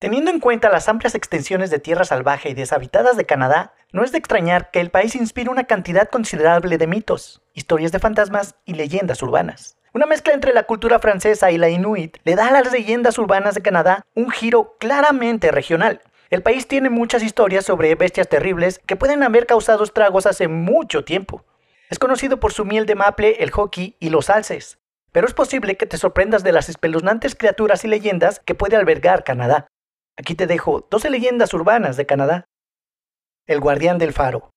Teniendo en cuenta las amplias extensiones de tierra salvaje y deshabitadas de Canadá, no es de extrañar que el país inspire una cantidad considerable de mitos, historias de fantasmas y leyendas urbanas. Una mezcla entre la cultura francesa y la inuit le da a las leyendas urbanas de Canadá un giro claramente regional. El país tiene muchas historias sobre bestias terribles que pueden haber causado estragos hace mucho tiempo. Es conocido por su miel de maple, el hockey y los alces, pero es posible que te sorprendas de las espeluznantes criaturas y leyendas que puede albergar Canadá. Aquí te dejo 12 leyendas urbanas de Canadá. El guardián del faro.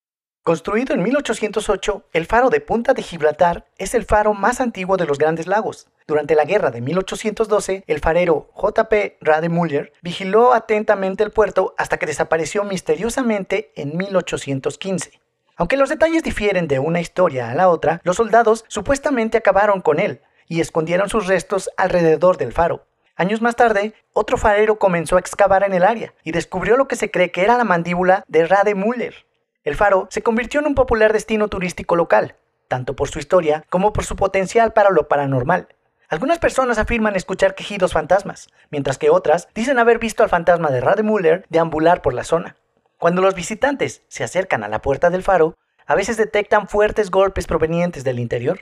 Construido en 1808, el faro de Punta de Gibraltar es el faro más antiguo de los Grandes Lagos. Durante la guerra de 1812, el farero J.P. Rademuller vigiló atentamente el puerto hasta que desapareció misteriosamente en 1815. Aunque los detalles difieren de una historia a la otra, los soldados supuestamente acabaron con él y escondieron sus restos alrededor del faro. Años más tarde, otro farero comenzó a excavar en el área y descubrió lo que se cree que era la mandíbula de Rademuller. El faro se convirtió en un popular destino turístico local, tanto por su historia como por su potencial para lo paranormal. Algunas personas afirman escuchar quejidos fantasmas, mientras que otras dicen haber visto al fantasma de Rademuller deambular por la zona. Cuando los visitantes se acercan a la puerta del faro, a veces detectan fuertes golpes provenientes del interior.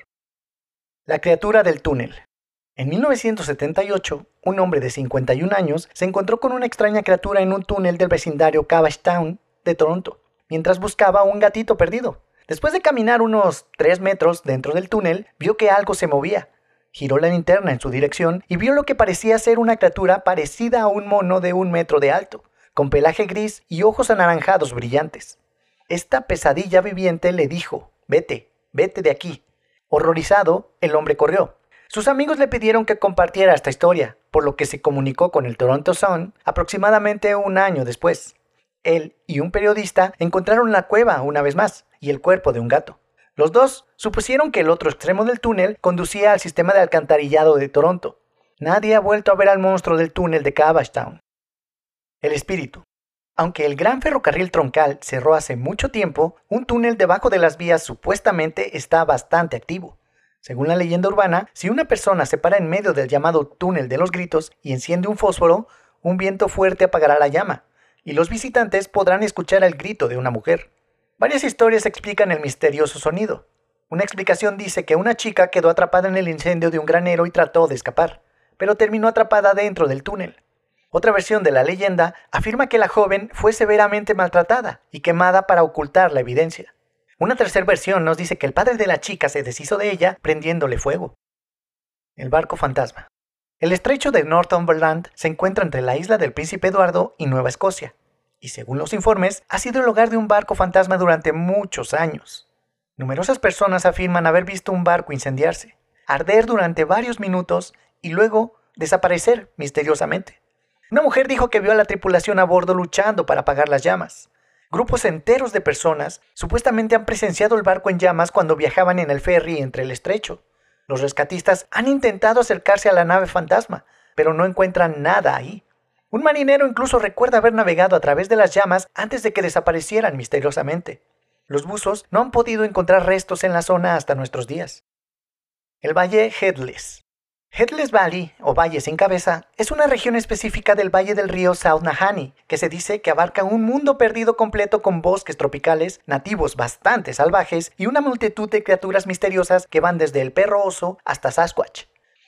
La criatura del túnel. En 1978, un hombre de 51 años se encontró con una extraña criatura en un túnel del vecindario Cabbage Town de Toronto mientras buscaba un gatito perdido. Después de caminar unos 3 metros dentro del túnel, vio que algo se movía. Giró la linterna en su dirección y vio lo que parecía ser una criatura parecida a un mono de un metro de alto, con pelaje gris y ojos anaranjados brillantes. Esta pesadilla viviente le dijo, vete, vete de aquí. Horrorizado, el hombre corrió. Sus amigos le pidieron que compartiera esta historia, por lo que se comunicó con el Toronto Sun aproximadamente un año después. Él y un periodista encontraron la cueva una vez más y el cuerpo de un gato. Los dos supusieron que el otro extremo del túnel conducía al sistema de alcantarillado de Toronto. Nadie ha vuelto a ver al monstruo del túnel de Town. El espíritu. Aunque el gran ferrocarril troncal cerró hace mucho tiempo, un túnel debajo de las vías supuestamente está bastante activo. Según la leyenda urbana, si una persona se para en medio del llamado túnel de los gritos y enciende un fósforo, un viento fuerte apagará la llama, y los visitantes podrán escuchar el grito de una mujer. Varias historias explican el misterioso sonido. Una explicación dice que una chica quedó atrapada en el incendio de un granero y trató de escapar, pero terminó atrapada dentro del túnel. Otra versión de la leyenda afirma que la joven fue severamente maltratada y quemada para ocultar la evidencia. Una tercera versión nos dice que el padre de la chica se deshizo de ella prendiéndole fuego. El barco fantasma. El estrecho de Northumberland se encuentra entre la isla del Príncipe Eduardo y Nueva Escocia, y según los informes, ha sido el hogar de un barco fantasma durante muchos años. Numerosas personas afirman haber visto un barco incendiarse, arder durante varios minutos y luego desaparecer misteriosamente. Una mujer dijo que vio a la tripulación a bordo luchando para apagar las llamas. Grupos enteros de personas supuestamente han presenciado el barco en llamas cuando viajaban en el ferry entre el estrecho. Los rescatistas han intentado acercarse a la nave fantasma, pero no encuentran nada ahí. Un marinero incluso recuerda haber navegado a través de las llamas antes de que desaparecieran misteriosamente. Los buzos no han podido encontrar restos en la zona hasta nuestros días. El Valle Headless. Headless Valley, o Valle sin cabeza, es una región específica del valle del río South Nahani, que se dice que abarca un mundo perdido completo con bosques tropicales, nativos bastante salvajes y una multitud de criaturas misteriosas que van desde el perro oso hasta Sasquatch.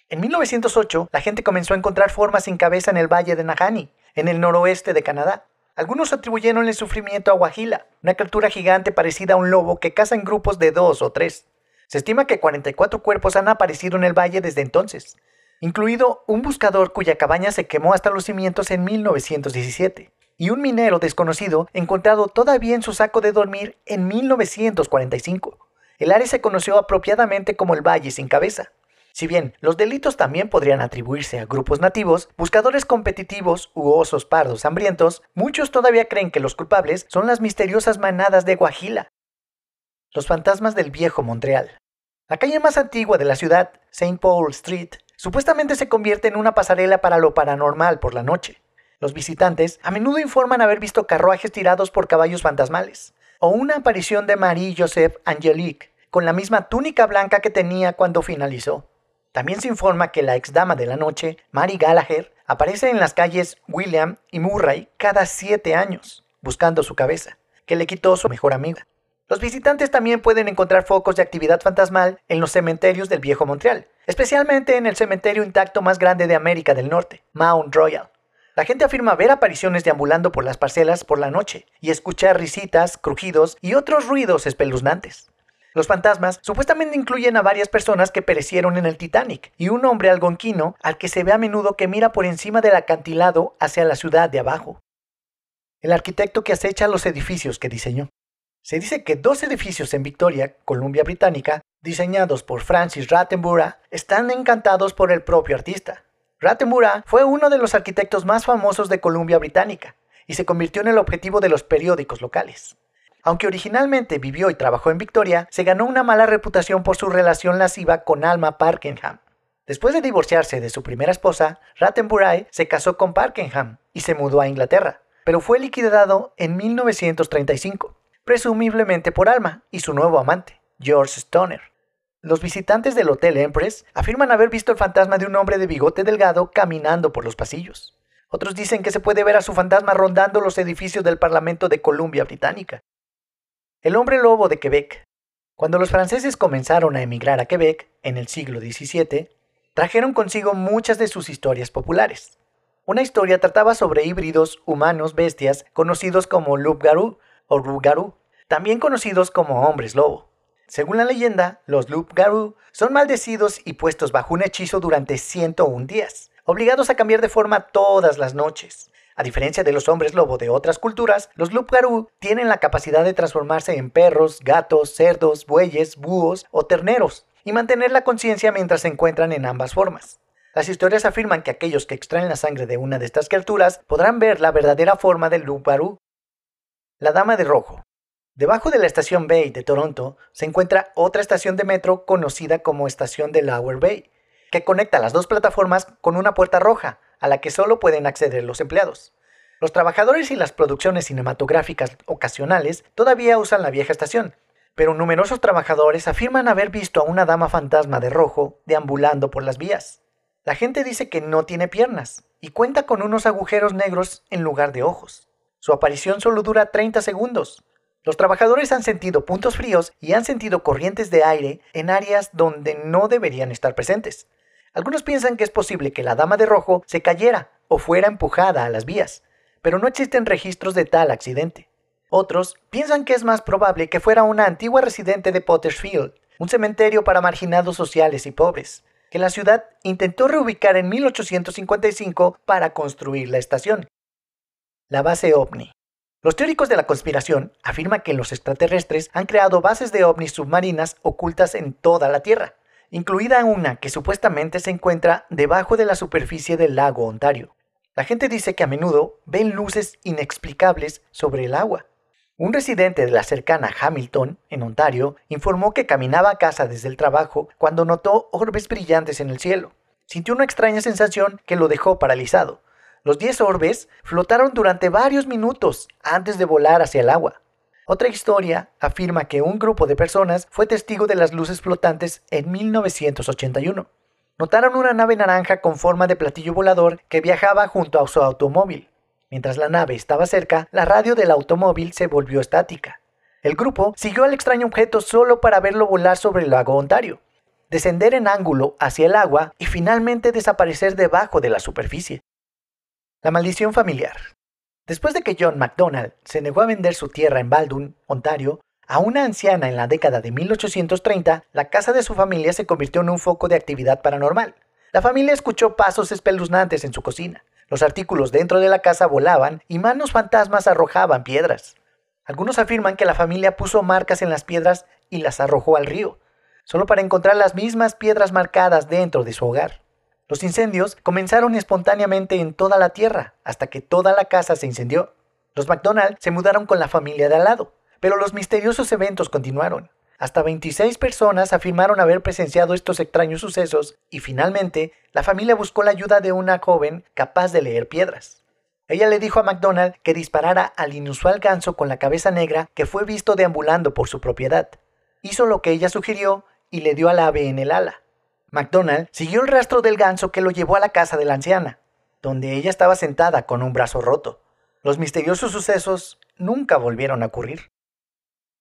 En 1908, la gente comenzó a encontrar formas sin cabeza en el valle de Nahani, en el noroeste de Canadá. Algunos atribuyeron el sufrimiento a Wahila, una criatura gigante parecida a un lobo que caza en grupos de dos o tres. Se estima que 44 cuerpos han aparecido en el valle desde entonces, incluido un buscador cuya cabaña se quemó hasta los cimientos en 1917 y un minero desconocido encontrado todavía en su saco de dormir en 1945. El área se conoció apropiadamente como el Valle sin cabeza. Si bien los delitos también podrían atribuirse a grupos nativos, buscadores competitivos u osos pardos hambrientos, muchos todavía creen que los culpables son las misteriosas manadas de Guajila. Los fantasmas del viejo Montreal. La calle más antigua de la ciudad, St. Paul Street, supuestamente se convierte en una pasarela para lo paranormal por la noche. Los visitantes a menudo informan haber visto carruajes tirados por caballos fantasmales, o una aparición de Marie Joseph Angelique, con la misma túnica blanca que tenía cuando finalizó. También se informa que la ex dama de la noche, Mary Gallagher, aparece en las calles William y Murray cada siete años, buscando su cabeza, que le quitó su mejor amiga. Los visitantes también pueden encontrar focos de actividad fantasmal en los cementerios del viejo Montreal, especialmente en el cementerio intacto más grande de América del Norte, Mount Royal. La gente afirma ver apariciones deambulando por las parcelas por la noche y escuchar risitas, crujidos y otros ruidos espeluznantes. Los fantasmas supuestamente incluyen a varias personas que perecieron en el Titanic y un hombre algonquino al que se ve a menudo que mira por encima del acantilado hacia la ciudad de abajo. El arquitecto que acecha los edificios que diseñó. Se dice que dos edificios en Victoria, Columbia Británica, diseñados por Francis Rattenborough, están encantados por el propio artista. Rattenborough fue uno de los arquitectos más famosos de Columbia Británica y se convirtió en el objetivo de los periódicos locales. Aunque originalmente vivió y trabajó en Victoria, se ganó una mala reputación por su relación lasciva con Alma Parkenham. Después de divorciarse de su primera esposa, Rattenborough se casó con Parkenham y se mudó a Inglaterra, pero fue liquidado en 1935 presumiblemente por Alma y su nuevo amante, George Stoner. Los visitantes del Hotel Empress afirman haber visto el fantasma de un hombre de bigote delgado caminando por los pasillos. Otros dicen que se puede ver a su fantasma rondando los edificios del Parlamento de Columbia Británica. El hombre lobo de Quebec. Cuando los franceses comenzaron a emigrar a Quebec en el siglo XVII, trajeron consigo muchas de sus historias populares. Una historia trataba sobre híbridos humanos-bestias conocidos como loup-garou o Rougarou, también conocidos como hombres lobo. Según la leyenda, los Loup-Garou son maldecidos y puestos bajo un hechizo durante 101 días, obligados a cambiar de forma todas las noches. A diferencia de los hombres lobo de otras culturas, los Loup-Garou tienen la capacidad de transformarse en perros, gatos, cerdos, bueyes, búhos o terneros y mantener la conciencia mientras se encuentran en ambas formas. Las historias afirman que aquellos que extraen la sangre de una de estas criaturas podrán ver la verdadera forma del Loup-Garou la Dama de Rojo. Debajo de la estación Bay de Toronto se encuentra otra estación de metro conocida como estación de Lower Bay, que conecta las dos plataformas con una puerta roja, a la que solo pueden acceder los empleados. Los trabajadores y las producciones cinematográficas ocasionales todavía usan la vieja estación, pero numerosos trabajadores afirman haber visto a una dama fantasma de rojo deambulando por las vías. La gente dice que no tiene piernas y cuenta con unos agujeros negros en lugar de ojos. Su aparición solo dura 30 segundos. Los trabajadores han sentido puntos fríos y han sentido corrientes de aire en áreas donde no deberían estar presentes. Algunos piensan que es posible que la dama de rojo se cayera o fuera empujada a las vías, pero no existen registros de tal accidente. Otros piensan que es más probable que fuera una antigua residente de Pottersfield, un cementerio para marginados sociales y pobres, que la ciudad intentó reubicar en 1855 para construir la estación, la base ovni. Los teóricos de la conspiración afirman que los extraterrestres han creado bases de ovnis submarinas ocultas en toda la Tierra, incluida una que supuestamente se encuentra debajo de la superficie del lago Ontario. La gente dice que a menudo ven luces inexplicables sobre el agua. Un residente de la cercana Hamilton, en Ontario, informó que caminaba a casa desde el trabajo cuando notó orbes brillantes en el cielo. Sintió una extraña sensación que lo dejó paralizado, los 10 orbes flotaron durante varios minutos antes de volar hacia el agua. Otra historia afirma que un grupo de personas fue testigo de las luces flotantes en 1981. Notaron una nave naranja con forma de platillo volador que viajaba junto a su automóvil. Mientras la nave estaba cerca, la radio del automóvil se volvió estática. El grupo siguió al extraño objeto solo para verlo volar sobre el lago Ontario, descender en ángulo hacia el agua y finalmente desaparecer debajo de la superficie. La maldición familiar. Después de que John MacDonald se negó a vender su tierra en Baldwin, Ontario, a una anciana en la década de 1830, la casa de su familia se convirtió en un foco de actividad paranormal. La familia escuchó pasos espeluznantes en su cocina. Los artículos dentro de la casa volaban y manos fantasmas arrojaban piedras. Algunos afirman que la familia puso marcas en las piedras y las arrojó al río, solo para encontrar las mismas piedras marcadas dentro de su hogar. Los incendios comenzaron espontáneamente en toda la tierra, hasta que toda la casa se incendió. Los McDonald se mudaron con la familia de al lado, pero los misteriosos eventos continuaron. Hasta 26 personas afirmaron haber presenciado estos extraños sucesos y finalmente la familia buscó la ayuda de una joven capaz de leer piedras. Ella le dijo a McDonald que disparara al inusual ganso con la cabeza negra que fue visto deambulando por su propiedad. Hizo lo que ella sugirió y le dio al ave en el ala. MacDonald siguió el rastro del ganso que lo llevó a la casa de la anciana, donde ella estaba sentada con un brazo roto. Los misteriosos sucesos nunca volvieron a ocurrir.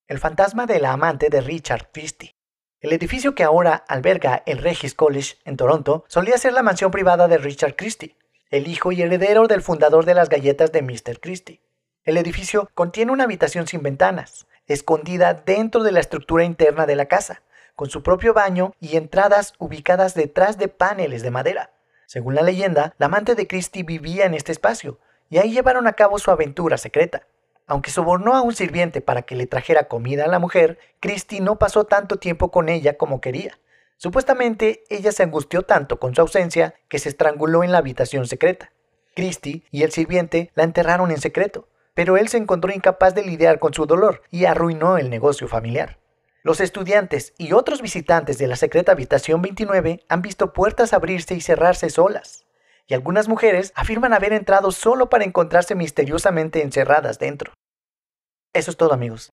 El fantasma de la amante de Richard Christie. El edificio que ahora alberga el Regis College en Toronto solía ser la mansión privada de Richard Christie, el hijo y heredero del fundador de las galletas de Mr. Christie. El edificio contiene una habitación sin ventanas, escondida dentro de la estructura interna de la casa, con su propio baño y entradas ubicadas detrás de paneles de madera. Según la leyenda, la amante de Christie vivía en este espacio, y ahí llevaron a cabo su aventura secreta. Aunque sobornó a un sirviente para que le trajera comida a la mujer, Christie no pasó tanto tiempo con ella como quería. Supuestamente, ella se angustió tanto con su ausencia que se estranguló en la habitación secreta. Christie y el sirviente la enterraron en secreto, pero él se encontró incapaz de lidiar con su dolor y arruinó el negocio familiar. Los estudiantes y otros visitantes de la secreta habitación 29 han visto puertas abrirse y cerrarse solas y algunas mujeres afirman haber entrado solo para encontrarse misteriosamente encerradas dentro. Eso es todo amigos.